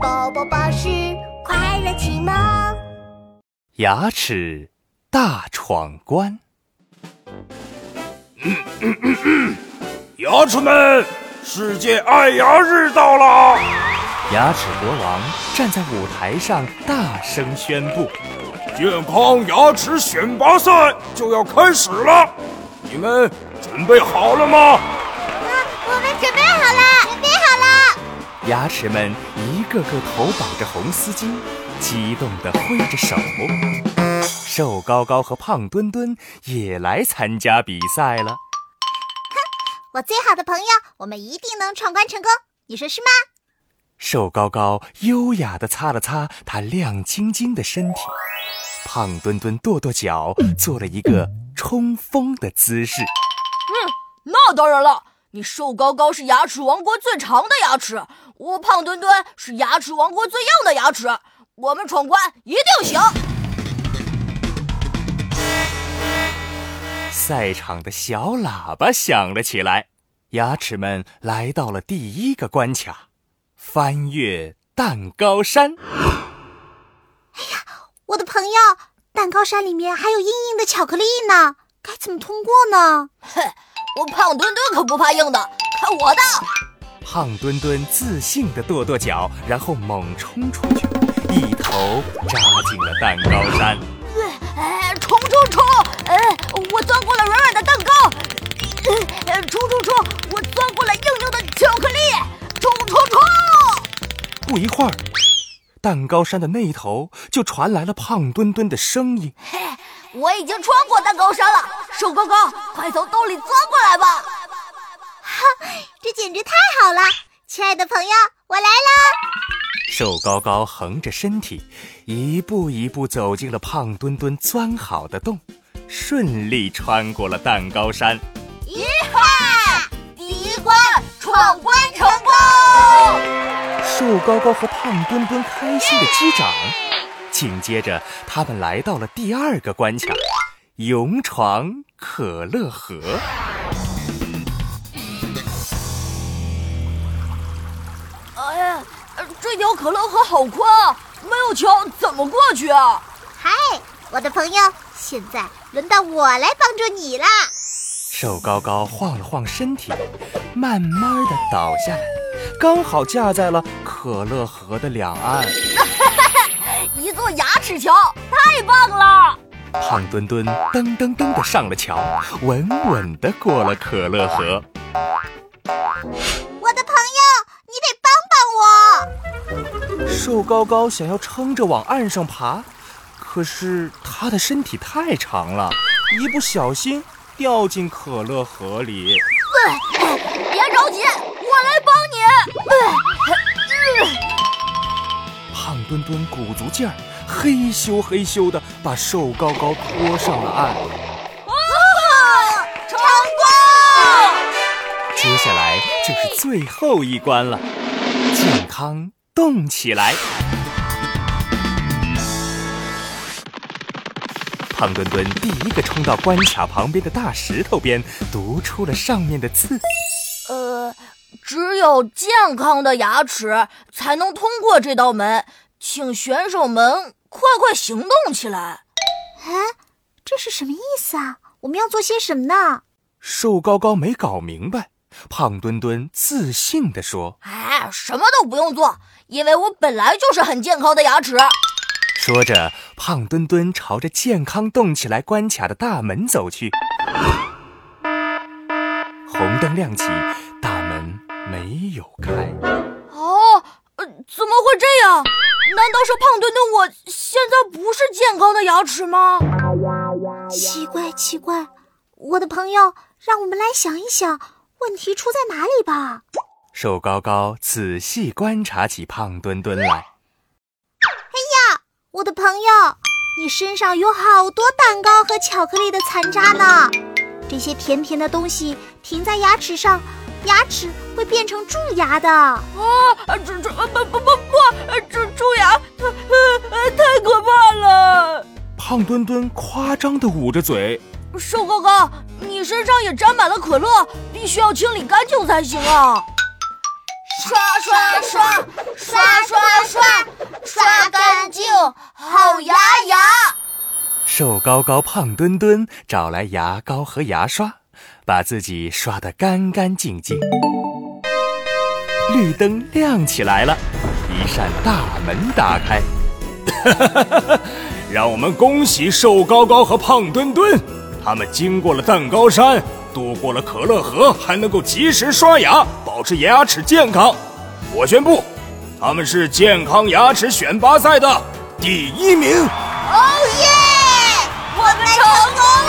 宝宝巴士快乐启蒙，牙齿大闯关。牙齿们，世界爱牙日到了！牙齿国王站在舞台上，大声宣布：“健康牙齿选拔赛就要开始了，你们准备好了吗？”“牙齿们一个个头绑着红丝巾，激动地挥着手。瘦高高和胖墩墩也来参加比赛了。哼，我最好的朋友，我们一定能闯关成功，你说是吗？瘦高高优雅地擦了擦他亮晶晶的身体，胖墩墩跺跺脚，做了一个冲锋的姿势。嗯，那当然了，你瘦高高是牙齿王国最长的牙齿，我胖墩墩是牙齿王国最硬的牙齿，我们闯关一定行。赛场的小喇叭响了起来，牙齿们来到了第一个关卡。翻越蛋糕山！哎呀，我的朋友，蛋糕山里面还有硬硬的巧克力呢，该怎么通过呢？哼，我胖墩墩可不怕硬的，看我的！胖墩墩自信地跺跺脚，然后猛冲出去，一头扎进了蛋糕山。哎，冲冲冲！哎，我钻过了软软的蛋糕。哎，冲冲冲！我钻过了硬硬的巧克力。冲冲冲！不一会儿，蛋糕山的那一头就传来了胖墩墩的声音：“嘿，我已经穿过蛋糕山了，瘦高高，快从洞里钻过来吧！”哈，这简直太好了！亲爱的朋友，我来啦！瘦高高横着身体，一步一步走进了胖墩墩钻好的洞，顺利穿过了蛋糕山。一哈，第一关闯关成功！瘦高高和胖墩墩开心的击掌，紧接着他们来到了第二个关卡——勇闯可乐河。这条可乐河好宽啊，没有桥怎么过去啊？嗨，我的朋友，现在轮到我来帮助你啦！瘦高高晃了晃身体，慢慢的倒下来。刚好架在了可乐河的两岸，一座牙齿桥，太棒了！胖墩墩噔噔噔的上了桥，稳稳的过了可乐河。瘦高高想要撑着往岸上爬，可是他的身体太长了，一不小心掉进可乐河里。别着急。我来帮你！胖墩墩鼓足劲儿，嘿咻嘿咻的把瘦高高拖上了岸。啊！成功！接下来就是最后一关了，健康动起来！胖墩墩第一个冲到关卡旁边的大石头边，读出了上面的字。呃。只有健康的牙齿才能通过这道门，请选手们快快行动起来！哎，这是什么意思啊？我们要做些什么呢？瘦高高没搞明白，胖墩墩自信地说：“哎，什么都不用做，因为我本来就是很健康的牙齿。”说着，胖墩墩朝着健康动起来关卡的大门走去。红灯亮起。大门没有开哦，呃怎么会这样？难道是胖墩墩我现在不是健康的牙齿吗？奇怪奇怪，我的朋友，让我们来想一想，问题出在哪里吧。瘦高高仔细观察起胖墩墩来。哎呀，我的朋友，你身上有好多蛋糕和巧克力的残渣呢，这些甜甜的东西停在牙齿上。牙齿会变成蛀牙的啊！蛀蛀不不不不，蛀蛀牙太呃太可怕了！胖墩墩夸张的捂着嘴。瘦高高，你身上也沾满了可乐，必须要清理干净才行啊！刷刷刷，刷刷刷，刷干净，好牙牙。瘦高高、胖墩墩找来牙膏和牙刷，把自己刷得干干净净。绿灯亮起来了，一扇大门打开，让我们恭喜瘦高高和胖墩墩。他们经过了蛋糕山，渡过了可乐河，还能够及时刷牙，保持牙齿健康。我宣布，他们是健康牙齿选拔赛的第一名。哦耶！我们成功！